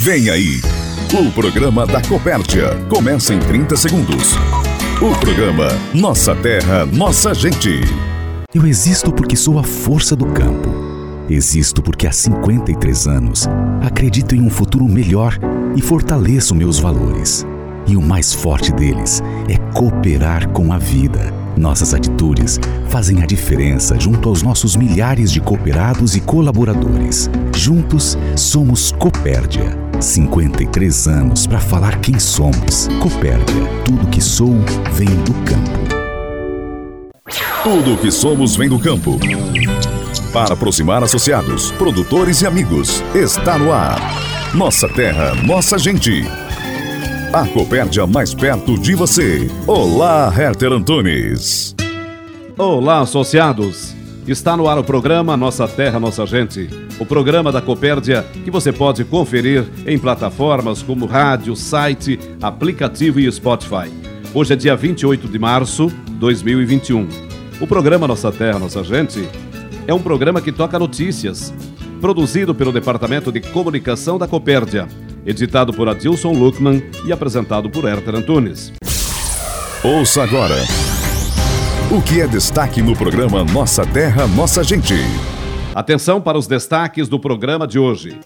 Vem aí, o programa da Copérdia. Começa em 30 segundos. O programa Nossa Terra, Nossa Gente. Eu existo porque sou a força do campo. Existo porque há 53 anos acredito em um futuro melhor e fortaleço meus valores. E o mais forte deles é cooperar com a vida. Nossas atitudes fazem a diferença junto aos nossos milhares de cooperados e colaboradores. Juntos somos Copérdia. 53 anos para falar quem somos. Copérdia. Tudo que sou vem do campo. Tudo o que somos vem do campo. Para aproximar associados, produtores e amigos, está no ar. Nossa terra, nossa gente. A Copérdia mais perto de você. Olá, Herter Antunes. Olá, associados. Está no ar o programa Nossa Terra, Nossa Gente. O programa da Copérdia que você pode conferir em plataformas como rádio, site, aplicativo e Spotify. Hoje é dia 28 de março de 2021. O programa Nossa Terra, Nossa Gente é um programa que toca notícias, produzido pelo Departamento de Comunicação da Copérdia editado por Adilson Luckman e apresentado por Herter Antunes. Ouça agora o que é destaque no programa Nossa Terra, Nossa Gente. Atenção para os destaques do programa de hoje.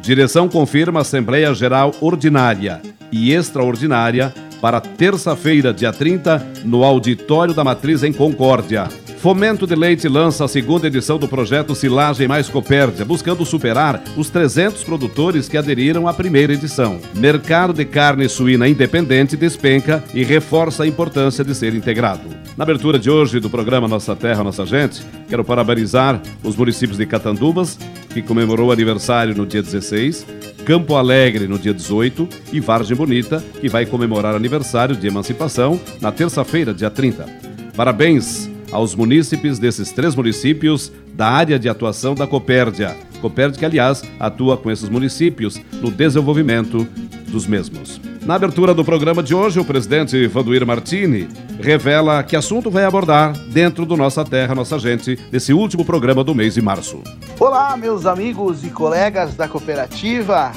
Direção confirma Assembleia Geral Ordinária e Extraordinária para terça-feira, dia 30, no Auditório da Matriz em Concórdia. Fomento de Leite lança a segunda edição do projeto Silagem Mais Copérdia, buscando superar os 300 produtores que aderiram à primeira edição. Mercado de carne suína independente despenca e reforça a importância de ser integrado. Na abertura de hoje do programa Nossa Terra, Nossa Gente, quero parabenizar os municípios de Catanduvas, que comemorou o aniversário no dia 16, Campo Alegre no dia 18 e Vargem Bonita, que vai comemorar aniversário de emancipação na terça-feira, dia 30. Parabéns aos munícipes desses três municípios da área de atuação da Copérdia. Copérdia, que, aliás, atua com esses municípios no desenvolvimento dos mesmos. Na abertura do programa de hoje, o presidente Vanduir Martini revela que assunto vai abordar dentro do Nossa Terra, Nossa Gente, nesse último programa do mês de março. Olá, meus amigos e colegas da cooperativa.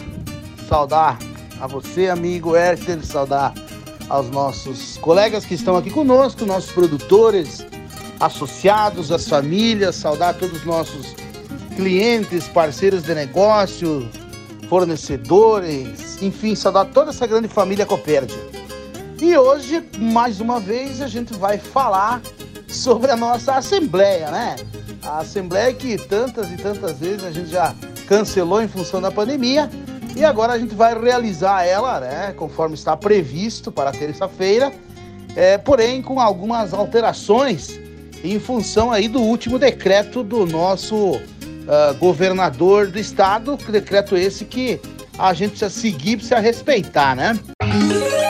Saudar a você, amigo Herter, saudar aos nossos colegas que estão aqui conosco, nossos produtores, associados, as famílias, saudar todos os nossos clientes, parceiros de negócio, fornecedores, enfim, saudar toda essa grande família Copérdia. E hoje, mais uma vez, a gente vai falar sobre a nossa assembleia, né? A assembleia que tantas e tantas vezes a gente já cancelou em função da pandemia e agora a gente vai realizar ela, né? Conforme está previsto para terça-feira, é, porém com algumas alterações em função aí do último decreto do nosso uh, governador do estado, decreto esse que a gente precisa seguir, precisa respeitar, né?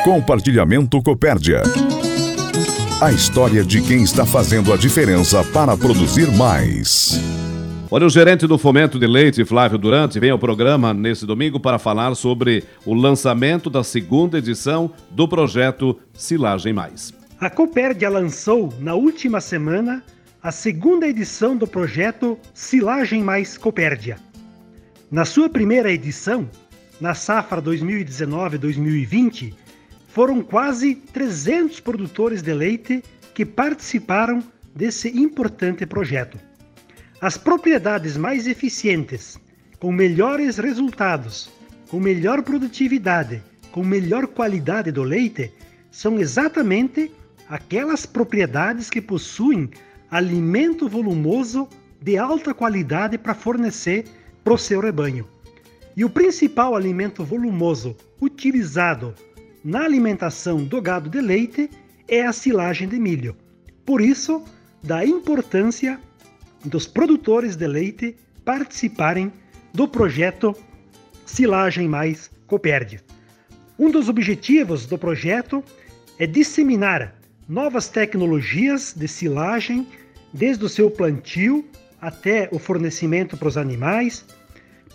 Compartilhamento Copérdia. A história de quem está fazendo a diferença para produzir mais. Olha, o gerente do Fomento de Leite, Flávio Durante, vem ao programa nesse domingo para falar sobre o lançamento da segunda edição do projeto Silagem Mais. A Copérdia lançou na última semana a segunda edição do projeto Silagem Mais Copérdia. Na sua primeira edição, na safra 2019-2020, foram quase 300 produtores de leite que participaram desse importante projeto. As propriedades mais eficientes, com melhores resultados, com melhor produtividade, com melhor qualidade do leite, são exatamente aquelas propriedades que possuem alimento volumoso de alta qualidade para fornecer para o seu rebanho. E o principal alimento volumoso utilizado na alimentação do gado de leite é a silagem de milho. Por isso, da importância dos produtores de leite participarem do projeto Silagem Mais Copérdia. Um dos objetivos do projeto é disseminar novas tecnologias de silagem, desde o seu plantio até o fornecimento para os animais,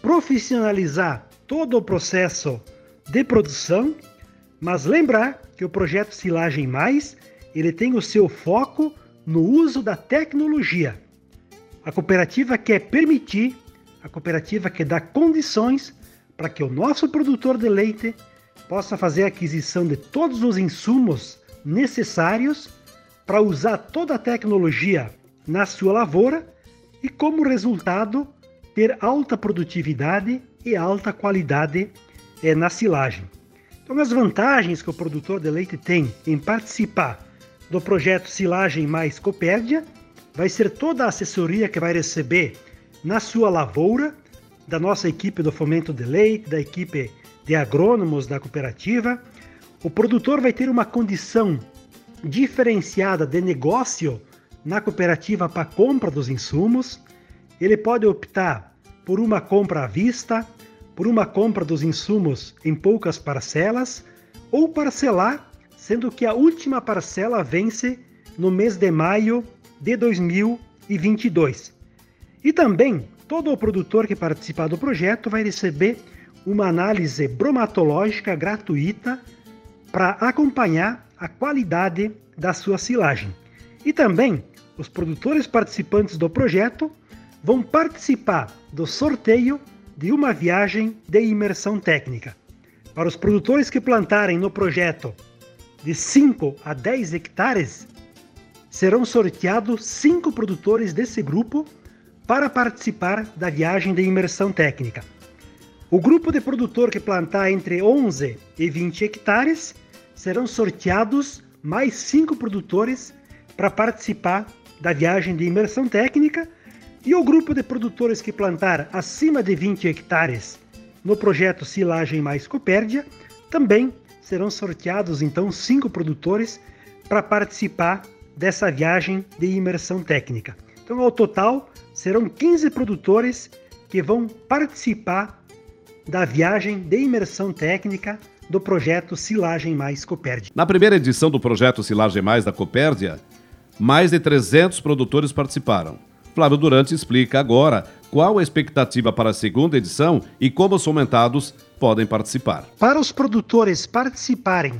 profissionalizar todo o processo de produção, mas lembrar que o projeto Silagem Mais, ele tem o seu foco no uso da tecnologia. A cooperativa quer permitir, a cooperativa quer dar condições para que o nosso produtor de leite possa fazer a aquisição de todos os insumos necessários para usar toda a tecnologia na sua lavoura e, como resultado, ter alta produtividade e alta qualidade é, na silagem. Então, as vantagens que o produtor de leite tem em participar do projeto Silagem Mais Copérdia vai ser toda a assessoria que vai receber na sua lavoura, da nossa equipe do Fomento de Leite, da equipe de agrônomos da cooperativa. O produtor vai ter uma condição diferenciada de negócio na cooperativa para compra dos insumos. Ele pode optar por uma compra à vista, por uma compra dos insumos em poucas parcelas ou parcelar, sendo que a última parcela vence no mês de maio de 2022. E também todo o produtor que participar do projeto vai receber uma análise bromatológica gratuita para acompanhar a qualidade da sua silagem. E também os produtores participantes do projeto vão participar do sorteio de uma viagem de imersão técnica. Para os produtores que plantarem no projeto de 5 a 10 hectares, serão sorteados cinco produtores desse grupo para participar da viagem de imersão técnica. O grupo de produtor que plantar entre 11 e 20 hectares serão sorteados mais cinco produtores para participar da viagem de imersão técnica e o grupo de produtores que plantar acima de 20 hectares no projeto Silagem Mais Copérdia também serão sorteados então cinco produtores para participar dessa viagem de imersão técnica. Então, ao total, serão 15 produtores que vão participar da viagem de imersão técnica do projeto Silagem Mais Copérdia. Na primeira edição do projeto Silagem Mais da Copérdia, mais de 300 produtores participaram. Flávio Durante explica agora qual a expectativa para a segunda edição e como os fomentados podem participar. Para os produtores participarem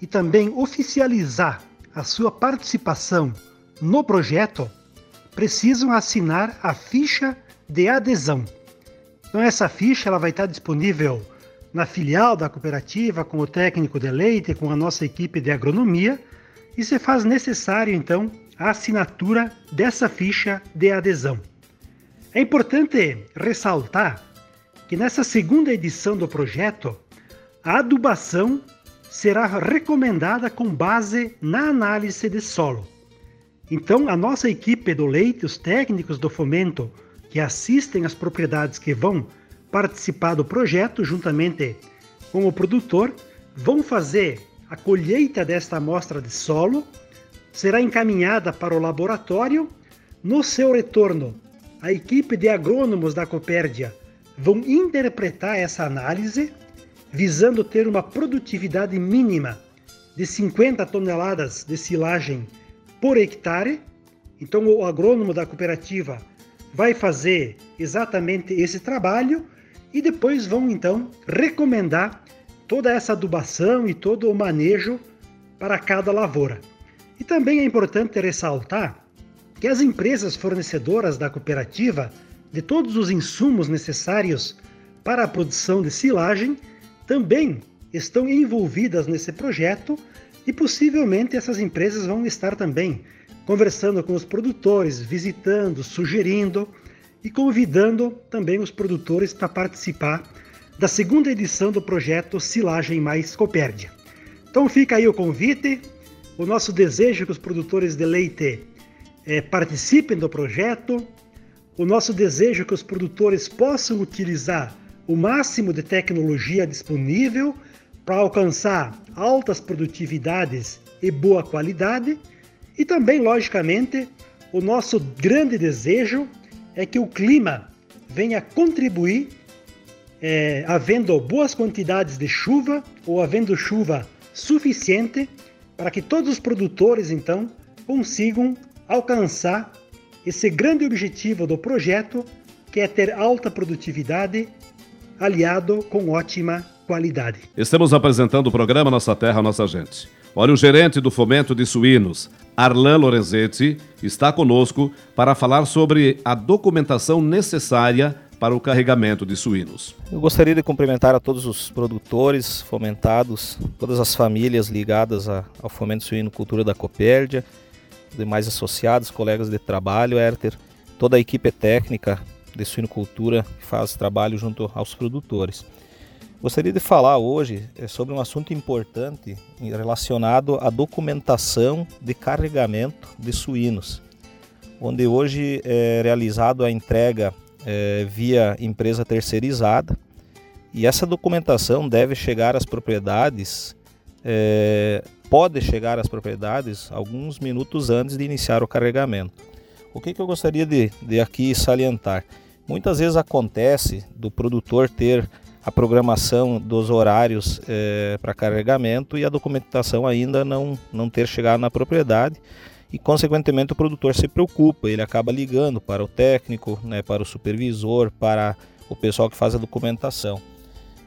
e também oficializar a sua participação no projeto, precisam assinar a ficha de adesão. Então essa ficha ela vai estar disponível na filial da cooperativa com o técnico de leite, com a nossa equipe de agronomia, e se faz necessário então a assinatura dessa ficha de adesão. É importante ressaltar que nessa segunda edição do projeto, a adubação será recomendada com base na análise de solo. Então, a nossa equipe do leite, os técnicos do fomento que assistem às propriedades que vão participar do projeto, juntamente com o produtor, vão fazer a colheita desta amostra de solo, será encaminhada para o laboratório. No seu retorno, a equipe de agrônomos da Copérdia vão interpretar essa análise visando ter uma produtividade mínima de 50 toneladas de silagem por hectare. Então, o agrônomo da cooperativa vai fazer exatamente esse trabalho e depois vão então recomendar toda essa adubação e todo o manejo para cada lavoura. E também é importante ressaltar que as empresas fornecedoras da cooperativa de todos os insumos necessários para a produção de silagem também estão envolvidas nesse projeto e possivelmente essas empresas vão estar também conversando com os produtores, visitando, sugerindo e convidando também os produtores para participar da segunda edição do projeto Silagem Mais Copérdia. Então fica aí o convite, o nosso desejo que os produtores de leite é, participem do projeto, o nosso desejo que os produtores possam utilizar o máximo de tecnologia disponível para alcançar altas produtividades e boa qualidade, e também, logicamente, o nosso grande desejo é que o clima venha contribuir, é, havendo boas quantidades de chuva ou havendo chuva suficiente para que todos os produtores então consigam alcançar esse grande objetivo do projeto, que é ter alta produtividade aliado com ótima qualidade. Estamos apresentando o programa Nossa Terra, Nossa Gente. Olha, o gerente do Fomento de Suínos, Arlan Lorenzetti, está conosco para falar sobre a documentação necessária para o carregamento de suínos. Eu gostaria de cumprimentar a todos os produtores, fomentados, todas as famílias ligadas ao fomento suíno cultura da Copérdia, demais associados, colegas de trabalho, Herter, toda a equipe técnica de suinocultura que faz trabalho junto aos produtores. Gostaria de falar hoje é, sobre um assunto importante relacionado à documentação de carregamento de suínos, onde hoje é realizado a entrega é, via empresa terceirizada e essa documentação deve chegar às propriedades, é, pode chegar às propriedades alguns minutos antes de iniciar o carregamento. O que, que eu gostaria de, de aqui salientar? Muitas vezes acontece do produtor ter a programação dos horários é, para carregamento e a documentação ainda não, não ter chegado na propriedade e consequentemente o produtor se preocupa, ele acaba ligando para o técnico, né, para o supervisor, para o pessoal que faz a documentação.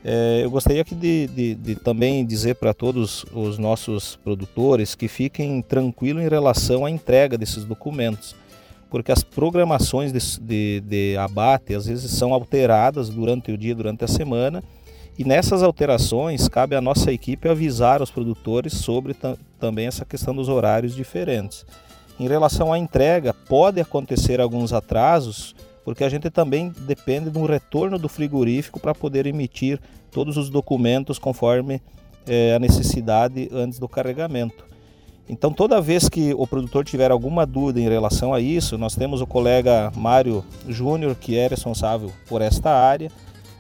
É, eu gostaria aqui de, de, de também dizer para todos os nossos produtores que fiquem tranquilos em relação à entrega desses documentos, porque as programações de, de, de abate às vezes são alteradas durante o dia, durante a semana, e nessas alterações cabe à nossa equipe avisar os produtores sobre também essa questão dos horários diferentes. Em relação à entrega, pode acontecer alguns atrasos, porque a gente também depende de um retorno do frigorífico para poder emitir todos os documentos conforme é, a necessidade antes do carregamento. Então, toda vez que o produtor tiver alguma dúvida em relação a isso, nós temos o colega Mário Júnior, que é responsável por esta área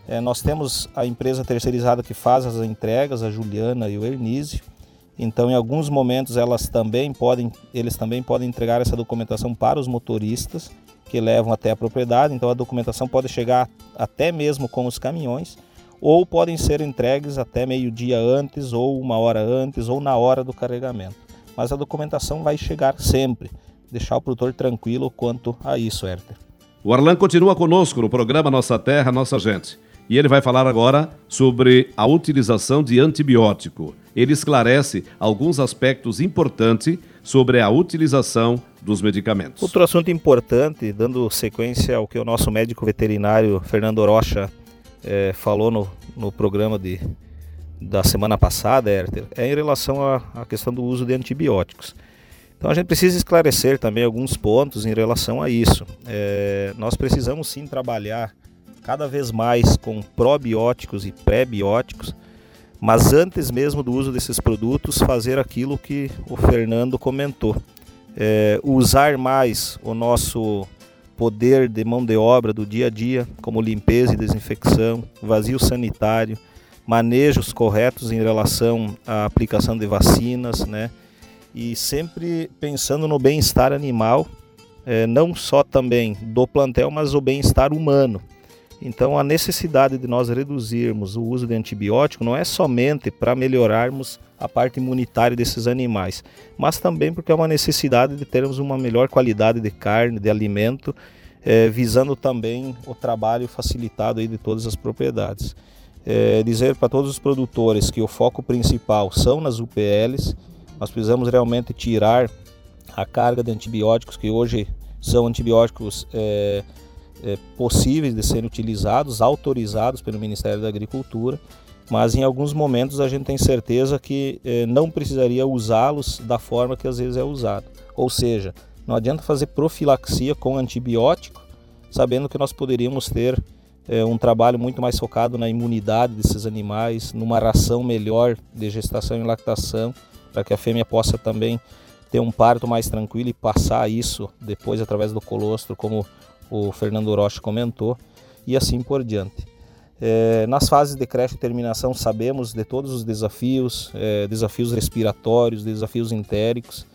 é, nós temos a empresa terceirizada que faz as entregas, a Juliana e o Ernísio. Então, em alguns momentos, elas também podem, eles também podem entregar essa documentação para os motoristas que levam até a propriedade. Então, a documentação pode chegar até mesmo com os caminhões, ou podem ser entregues até meio-dia antes, ou uma hora antes, ou na hora do carregamento. Mas a documentação vai chegar sempre. Deixar o produtor tranquilo quanto a isso, Herter. O Arlan continua conosco no programa Nossa Terra, Nossa Gente. E ele vai falar agora sobre a utilização de antibiótico. Ele esclarece alguns aspectos importantes sobre a utilização dos medicamentos. Outro assunto importante, dando sequência ao que o nosso médico veterinário Fernando Rocha é, falou no, no programa de, da semana passada, Herter, é em relação à questão do uso de antibióticos. Então a gente precisa esclarecer também alguns pontos em relação a isso. É, nós precisamos sim trabalhar cada vez mais com probióticos e pré-bióticos, mas antes mesmo do uso desses produtos, fazer aquilo que o Fernando comentou: é, usar mais o nosso poder de mão de obra do dia a dia, como limpeza e desinfecção, vazio sanitário, manejos corretos em relação à aplicação de vacinas, né? E sempre pensando no bem-estar animal, é, não só também do plantel, mas o bem-estar humano. Então, a necessidade de nós reduzirmos o uso de antibiótico não é somente para melhorarmos a parte imunitária desses animais, mas também porque é uma necessidade de termos uma melhor qualidade de carne, de alimento, é, visando também o trabalho facilitado aí de todas as propriedades. É, dizer para todos os produtores que o foco principal são nas UPLs, nós precisamos realmente tirar a carga de antibióticos que hoje são antibióticos é, é, possíveis de serem utilizados, autorizados pelo Ministério da Agricultura, mas em alguns momentos a gente tem certeza que é, não precisaria usá-los da forma que às vezes é usado. Ou seja, não adianta fazer profilaxia com antibiótico, sabendo que nós poderíamos ter é, um trabalho muito mais focado na imunidade desses animais, numa ração melhor de gestação e lactação, para que a fêmea possa também ter um parto mais tranquilo e passar isso depois através do colostro, como o Fernando Rocha comentou, e assim por diante. É, nas fases de creche e terminação sabemos de todos os desafios, é, desafios respiratórios, desafios entéricos.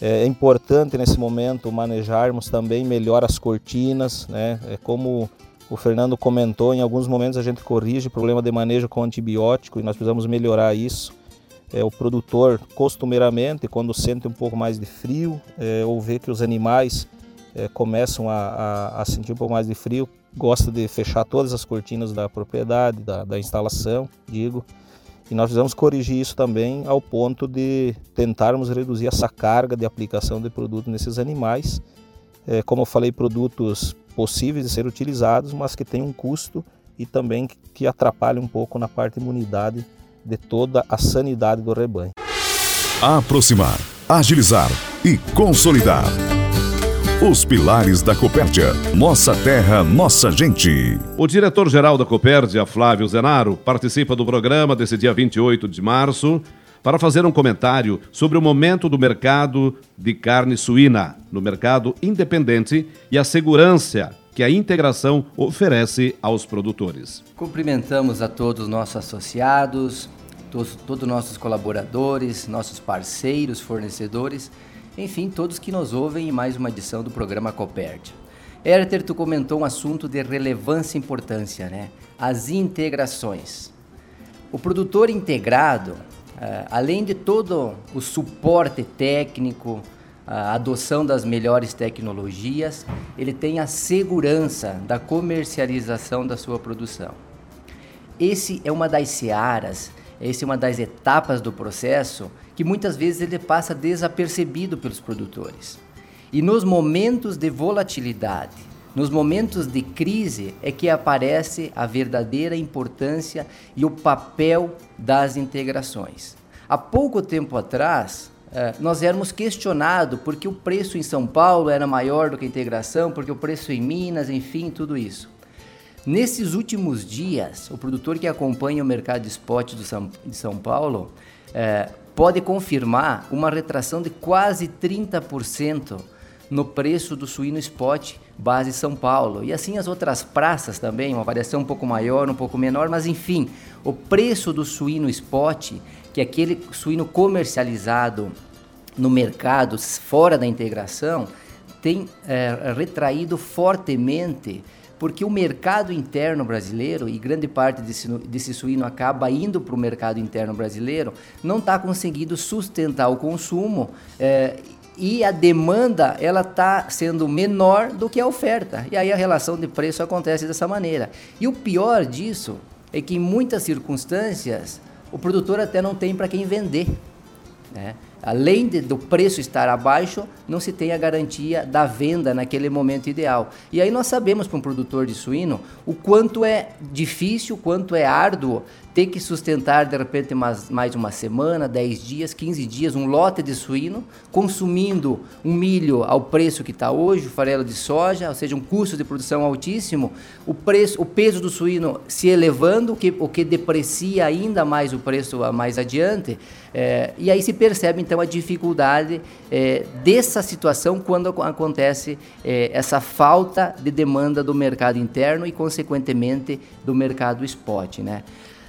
É, é, importante nesse momento manejarmos também melhor as cortinas, né? É, como o Fernando comentou, em alguns momentos a gente corrige problema de manejo com antibiótico e nós precisamos melhorar isso. É, o produtor, costumeiramente, quando sente um pouco mais de frio é, ou vê que os animais é, começam a, a, a, sentir um pouco mais de frio, gosta de fechar todas as cortinas da propriedade, da, da instalação, digo. E nós precisamos corrigir isso também ao ponto de tentarmos reduzir essa carga de aplicação de produto nesses animais é, como eu falei, produtos possíveis de ser utilizados, mas que têm um custo e também que atrapalham um pouco na parte imunidade de toda a sanidade do rebanho. Aproximar, agilizar e consolidar. Os pilares da Copérdia. Nossa terra, nossa gente. O diretor-geral da Copérdia, Flávio Zenaro, participa do programa desse dia 28 de março para fazer um comentário sobre o momento do mercado de carne suína, no mercado independente e a segurança que a integração oferece aos produtores. Cumprimentamos a todos os nossos associados, todos, todos nossos colaboradores, nossos parceiros, fornecedores enfim, todos que nos ouvem em mais uma edição do programa Copert. Herter, tu comentou um assunto de relevância e importância, né? As integrações. O produtor integrado, além de todo o suporte técnico, a adoção das melhores tecnologias, ele tem a segurança da comercialização da sua produção. Esse é uma das searas, essa é uma das etapas do processo que muitas vezes ele passa desapercebido pelos produtores. E nos momentos de volatilidade, nos momentos de crise, é que aparece a verdadeira importância e o papel das integrações. Há pouco tempo atrás, eh, nós éramos questionados porque o preço em São Paulo era maior do que a integração, porque o preço em Minas, enfim, tudo isso. Nesses últimos dias, o produtor que acompanha o mercado de spot de São Paulo é, pode confirmar uma retração de quase 30% no preço do suíno spot base São Paulo. E assim as outras praças também, uma variação um pouco maior, um pouco menor, mas enfim, o preço do suíno spot, que é aquele suíno comercializado no mercado fora da integração, tem é, retraído fortemente porque o mercado interno brasileiro, e grande parte desse, desse suíno acaba indo para o mercado interno brasileiro, não está conseguindo sustentar o consumo. É, e a demanda ela está sendo menor do que a oferta. E aí a relação de preço acontece dessa maneira. E o pior disso é que em muitas circunstâncias o produtor até não tem para quem vender. Né? além de, do preço estar abaixo, não se tem a garantia da venda naquele momento ideal. E aí nós sabemos para um produtor de suíno o quanto é difícil, o quanto é árduo ter que sustentar de repente mais, mais uma semana, 10 dias, 15 dias, um lote de suíno, consumindo um milho ao preço que está hoje, o farelo de soja, ou seja, um custo de produção altíssimo, o, preço, o peso do suíno se elevando, o que, o que deprecia ainda mais o preço mais adiante. É, e aí se percebe então a dificuldade é, dessa situação quando acontece é, essa falta de demanda do mercado interno e, consequentemente, do mercado spot. Né?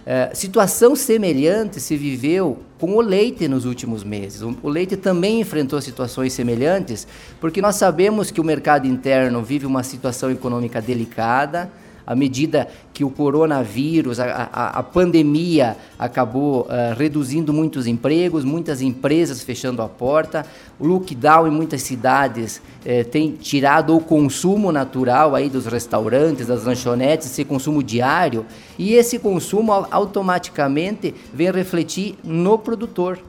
É, situação semelhante se viveu com o leite nos últimos meses. O, o, leite também enfrentou situações semelhantes, porque nós sabemos que o mercado interno vive uma situação econômica delicada, à medida que o coronavírus, a, a, a pandemia acabou uh, reduzindo muitos empregos, muitas empresas fechando a porta, o lockdown em muitas cidades eh, tem tirado o consumo natural aí dos restaurantes, das lanchonetes, esse consumo diário, e esse consumo automaticamente vem refletir no produtor.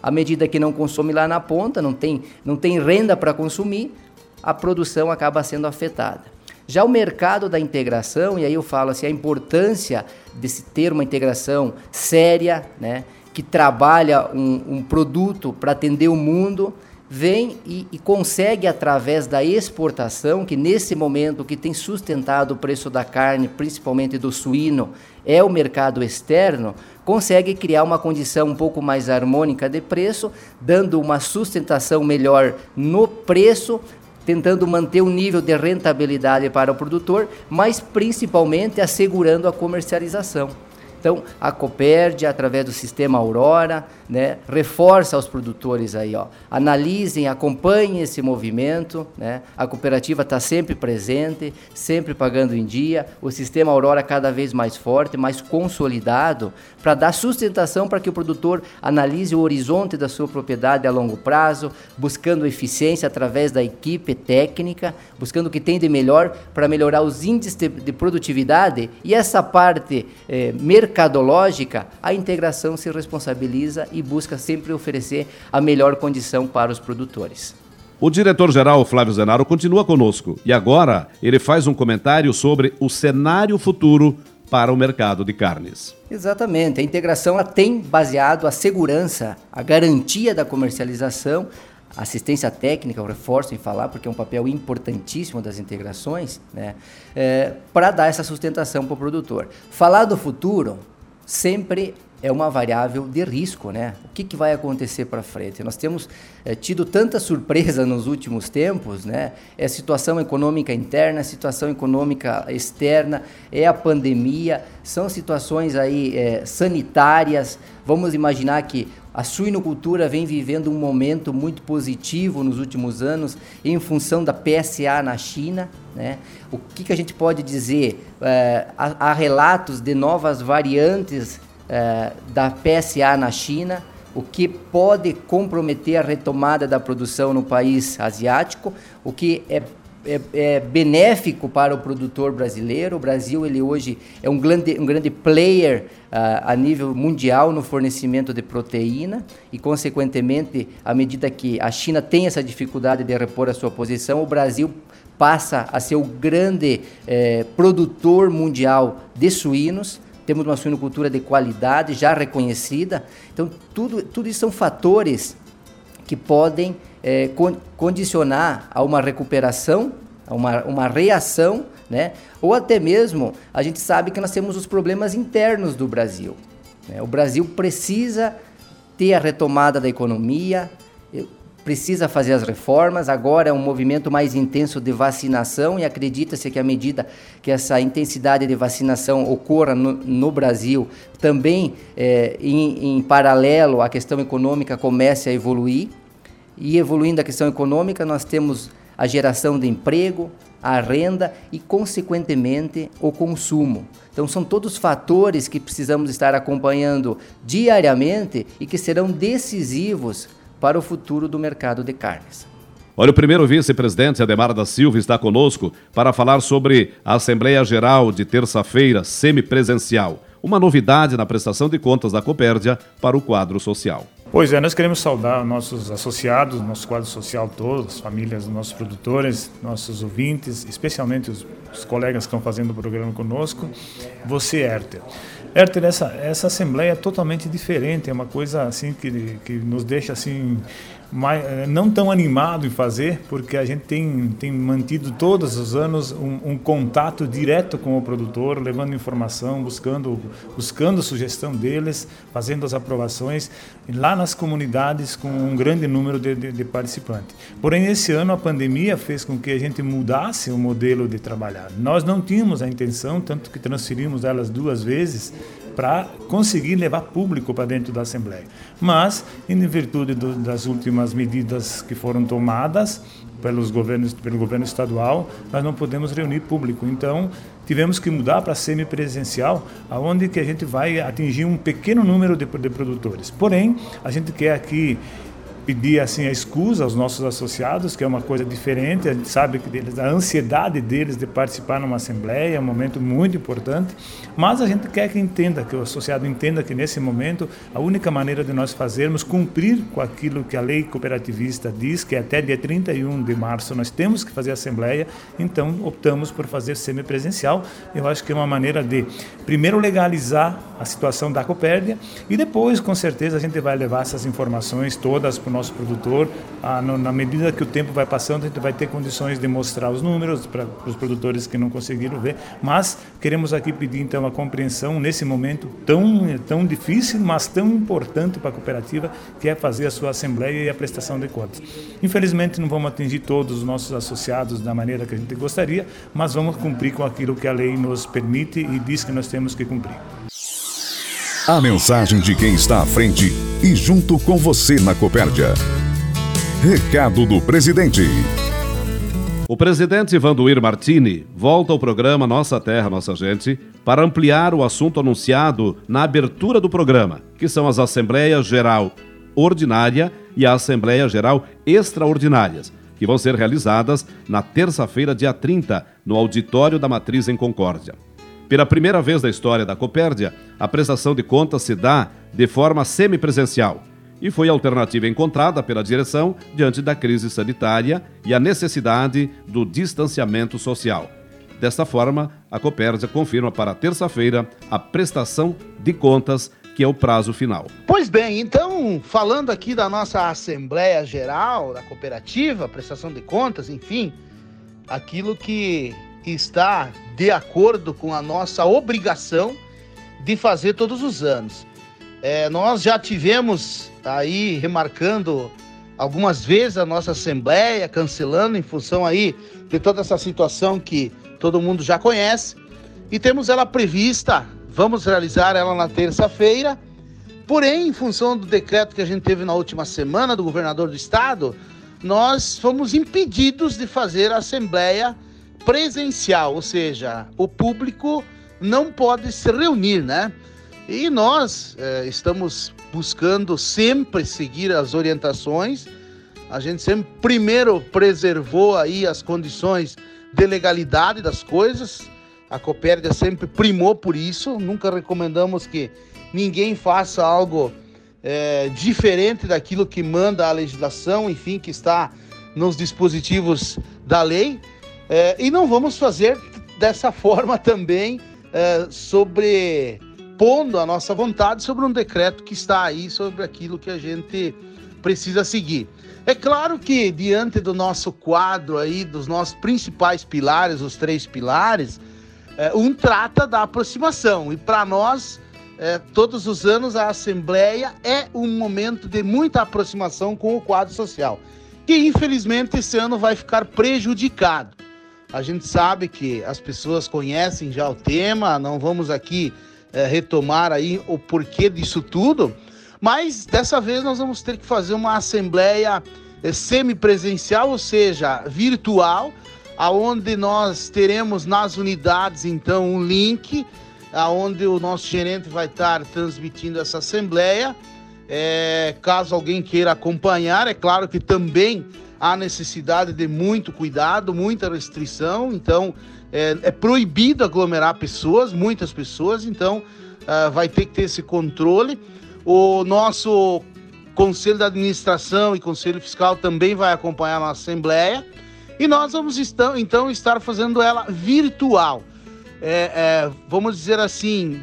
À medida que não consome lá na ponta, não tem, não tem renda para consumir, a produção acaba sendo afetada. Já o mercado da integração, e aí eu falo assim, a importância de se ter uma integração séria, né, que trabalha um, um produto para atender o mundo, vem e, e, consegue através da exportação, que nesse momento que tem sustentado o preço da carne, principalmente do suíno, é o mercado externo, consegue criar uma condição um pouco mais harmônica de preço, dando uma sustentação melhor no preço, tentando manter o nível de rentabilidade para o produtor, mas principalmente assegurando a comercialização. Então, a Copérdia, através do sistema Aurora, né, reforça aos produtores aí, ó, analisem, acompanhem esse movimento, né, a cooperativa está sempre presente, sempre pagando em dia, o sistema Aurora cada vez mais forte, mais consolidado, para dar sustentação para que o produtor analise o horizonte da sua propriedade a longo prazo, buscando eficiência através da equipe técnica, buscando o que tem de melhor para melhorar os índices de, de produtividade. E essa parte eh, mercadológica, a integração se responsabiliza e busca sempre oferecer a melhor condição para os produtores. O diretor-geral Flávio Zenaro continua conosco e agora ele faz um comentário sobre o cenário futuro para o mercado de carnes. Exatamente. A integração tem baseado a segurança, a garantia da comercialização, assistência técnica, eu reforço em falar, porque é um papel importantíssimo das integrações, né, é, para dar essa sustentação para o produtor. Falar do futuro sempre é uma variável de risco, né? O que, que vai acontecer para frente? Nós temos é, tido tanta surpresa nos últimos tempos, né? É a situação econômica interna, a situação econômica externa, é a pandemia, são situações aí é, sanitárias. Vamos imaginar que a suinocultura vem vivendo um momento muito positivo nos últimos anos em função da PSA na China. Né? O que, que a gente pode dizer? É, há, há relatos de novas variantes é, da PSA na China, o que pode comprometer a retomada da produção no país asiático, o que é, é, é, benéfico para o produtor brasileiro. O Brasil ele hoje é um grande, um grande player uh, a nível mundial no fornecimento de proteína e, consequentemente, à medida que a China tem essa dificuldade de repor a sua posição, o Brasil passa a ser o grande eh, produtor mundial de suínos temos uma suinocultura de qualidade já reconhecida. Então, tudo, tudo isso são fatores que podem é, condicionar a uma recuperação, a uma, uma reação, né? ou até mesmo a gente sabe que nós temos os problemas internos do Brasil. Né? O Brasil precisa ter a retomada da economia, precisa fazer as reformas. Agora é um movimento mais intenso de vacinação e acredita-se que à medida que essa intensidade de vacinação ocorra no, no Brasil, também é, em, em paralelo a questão econômica comece a evoluir. E evoluindo a questão econômica, nós temos a geração de emprego, a renda e, consequentemente, o consumo. Então, são todos fatores que precisamos estar acompanhando diariamente e que serão decisivos para o futuro do mercado de carnes. Olha, o primeiro vice-presidente Ademar da Silva está conosco para falar sobre a Assembleia Geral de terça-feira semipresencial, uma novidade na prestação de contas da Copérdia para o quadro social. Pois é, nós queremos saudar nossos associados, nosso quadro social todo, as famílias dos nossos produtores, nossos ouvintes, especialmente os, os colegas que estão fazendo o programa conosco. Você, Herter. Herter, essa, essa assembleia é totalmente diferente, é uma coisa assim que, que nos deixa assim mais, eh, não tão animado em fazer, porque a gente tem, tem mantido todos os anos um, um, contato direto com o produtor, levando informação, buscando, buscando sugestão deles, fazendo as aprovações lá nas comunidades com um grande número de, de, de participantes. Porém, esse ano a pandemia fez com que a gente mudasse o modelo de trabalhar. Nós não tínhamos a intenção, tanto que transferimos elas duas vezes, para conseguir levar público para dentro da Assembleia. Mas, em virtude do, das últimas medidas que foram tomadas pelos governos, pelo governo estadual, nós não podemos reunir público. Então, tivemos que mudar para semipresencial, aonde que a gente vai atingir um pequeno número de, de produtores. Porém, a gente quer aqui pedir assim a excusa aos nossos associados, que é uma coisa diferente. A gente sabe que deles, a ansiedade deles de participar numa assembleia é um momento muito importante, mas a gente quer que entenda, que o associado entenda que nesse momento a única maneira de nós fazermos cumprir com aquilo que a lei cooperativista diz, que é até dia 31 de março nós temos que fazer assembleia, então optamos por fazer semipresencial. Eu acho que é uma maneira de primeiro legalizar a situação da Copérdia e depois, com certeza, a gente vai levar essas informações todas para nosso produtor. Ah, no, na medida que o tempo vai passando, a gente vai ter condições de mostrar os números para os produtores que não conseguiram ver. Mas queremos aqui pedir então a compreensão nesse momento tão, tão difícil, mas tão importante para a cooperativa, que é fazer a sua assembleia e a prestação de contas. Infelizmente, não vamos atingir todos os nossos associados da maneira que a gente gostaria, mas vamos cumprir com aquilo que a lei nos permite e diz que nós temos que cumprir. A mensagem de quem está à frente e junto com você na Copérdia. Recado do presidente. O presidente Vanduir Martini volta ao programa Nossa Terra, Nossa Gente para ampliar o assunto anunciado na abertura do programa, que são as Assembleias Geral Ordinária e a Assembleia Geral Extraordinárias, que vão ser realizadas na terça-feira, dia 30, no auditório da Matriz em Concórdia. Pela primeira vez na história da Copérdia, a prestação de contas se dá de forma semipresencial, e foi a alternativa encontrada pela direção diante da crise sanitária e a necessidade do distanciamento social. Desta forma, a Copérdia confirma para terça-feira a prestação de contas, que é o prazo final. Pois bem, então, falando aqui da nossa Assembleia Geral da Cooperativa, prestação de contas, enfim, aquilo que está de acordo com a nossa obrigação de fazer todos os anos. É, nós já tivemos aí remarcando algumas vezes a nossa Assembleia, cancelando em função aí de toda essa situação que todo mundo já conhece. E temos ela prevista, vamos realizar ela na terça-feira. Porém, em função do decreto que a gente teve na última semana do governador do estado, nós fomos impedidos de fazer a assembleia presencial, ou seja, o público não pode se reunir, né? E nós é, estamos buscando sempre seguir as orientações. A gente sempre primeiro preservou aí as condições de legalidade das coisas. A Copérdia sempre primou por isso. Nunca recomendamos que ninguém faça algo é, diferente daquilo que manda a legislação, enfim, que está nos dispositivos da lei. É, e não vamos fazer dessa forma também é, sobre pondo a nossa vontade sobre um decreto que está aí sobre aquilo que a gente precisa seguir. É claro que diante do nosso quadro aí, dos nossos principais pilares, os três pilares, é, um trata da aproximação. E para nós, é, todos os anos, a Assembleia é um momento de muita aproximação com o quadro social, que infelizmente esse ano vai ficar prejudicado. A gente sabe que as pessoas conhecem já o tema, não vamos aqui é, retomar aí o porquê disso tudo, mas dessa vez nós vamos ter que fazer uma assembleia eh, semipresencial, ou seja, virtual, aonde nós teremos nas unidades então um link aonde o nosso gerente vai estar transmitindo essa assembleia. É, caso alguém queira acompanhar, é claro que também há necessidade de muito cuidado, muita restrição, então é, é proibido aglomerar pessoas, muitas pessoas, então uh, vai ter que ter esse controle. O nosso Conselho da Administração e Conselho Fiscal também vai acompanhar a nossa Assembleia. E nós vamos então estar fazendo ela virtual. É, é, vamos dizer assim,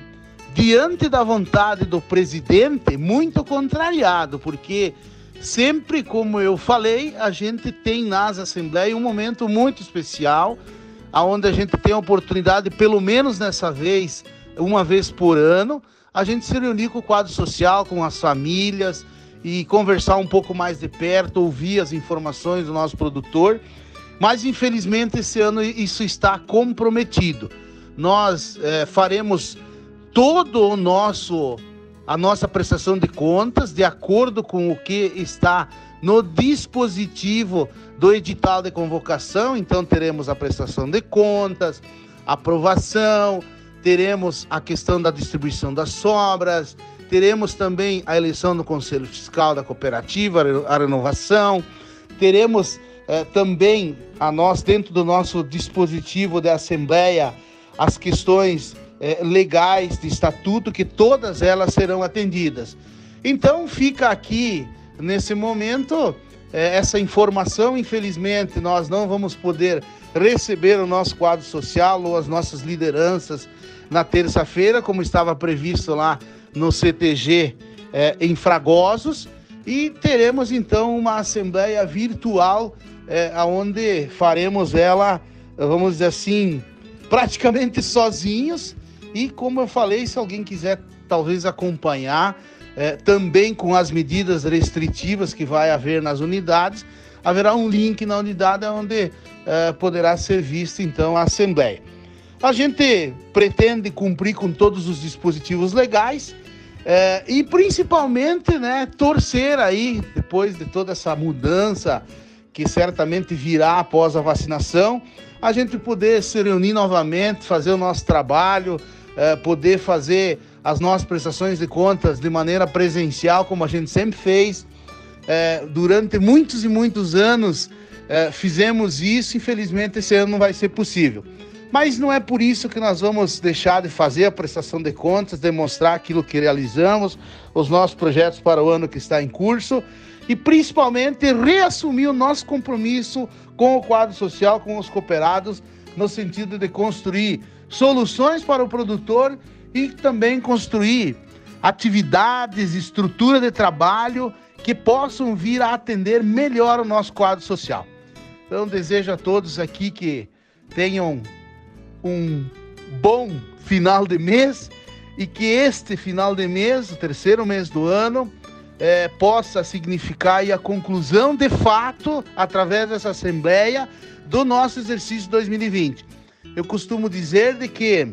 diante da vontade do presidente, muito contrariado, porque sempre, como eu falei, a gente tem nas Assembleias um momento muito especial, aonde a gente tem a oportunidade, pelo menos nessa vez, uma vez por ano, a gente se reunir com o quadro social, com as famílias e conversar um pouco mais de perto, ouvir as informações do nosso produtor. Mas infelizmente esse ano isso está comprometido. Nós é, faremos todo o nosso a nossa prestação de contas de acordo com o que está no dispositivo do edital de convocação. Então teremos a prestação de contas, aprovação, teremos a questão da distribuição das sobras, teremos também a eleição do Conselho Fiscal da Cooperativa, a renovação, teremos eh, também a nós, dentro do nosso dispositivo de Assembleia, as questões eh, legais de estatuto, que todas elas serão atendidas. Então fica aqui, nesse momento, eh, essa informação. Infelizmente, nós não vamos poder receber o nosso quadro social ou as nossas lideranças na terça-feira, como estava previsto lá no CTG é, em Fragosos, e teremos então uma assembleia virtual, é, onde faremos ela, vamos dizer assim, praticamente sozinhos. E como eu falei, se alguém quiser talvez acompanhar, é, também com as medidas restritivas que vai haver nas unidades, haverá um link na unidade onde é, poderá ser vista então a assembleia. A gente pretende cumprir com todos os dispositivos legais é, e principalmente, né, torcer aí, depois de toda essa mudança que certamente virá após a vacinação, a gente poder se reunir novamente, fazer o nosso trabalho, é, poder fazer as nossas prestações de contas de maneira presencial, como a gente sempre fez. É, durante muitos e muitos anos é, fizemos isso, infelizmente esse ano não vai ser possível. Mas não é por isso que nós vamos deixar de fazer a prestação de contas, demonstrar aquilo que realizamos, os nossos projetos para o ano que está em curso e principalmente reassumir o nosso compromisso com o quadro social, com os cooperados, no sentido de construir soluções para o produtor e também construir atividades, estrutura de trabalho que possam vir a atender melhor o nosso quadro social. Então, desejo a todos aqui que tenham um bom final de mês e que este final de mês, o terceiro mês do ano, é, possa significar a conclusão de fato, através dessa Assembleia, do nosso exercício 2020. Eu costumo dizer de que,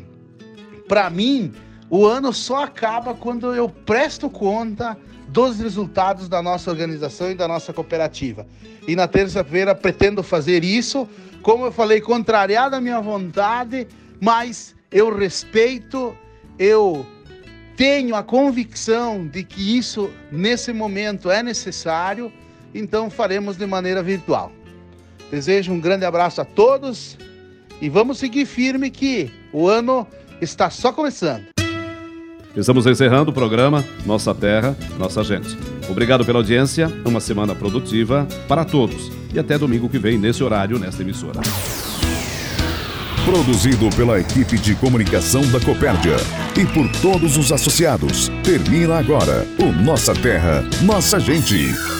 para mim, o ano só acaba quando eu presto conta dos resultados da nossa organização e da nossa cooperativa. E na terça-feira pretendo fazer isso, como eu falei, contrariado a minha vontade, mas eu respeito, eu tenho a convicção de que isso nesse momento é necessário, então faremos de maneira virtual. Desejo um grande abraço a todos e vamos seguir firme que o ano está só começando. Estamos encerrando o programa Nossa Terra, Nossa Gente. Obrigado pela audiência, uma semana produtiva para todos e até domingo que vem nesse horário nesta emissora. Produzido pela equipe de comunicação da Copérdia e por todos os associados. Termina agora o Nossa Terra, Nossa Gente.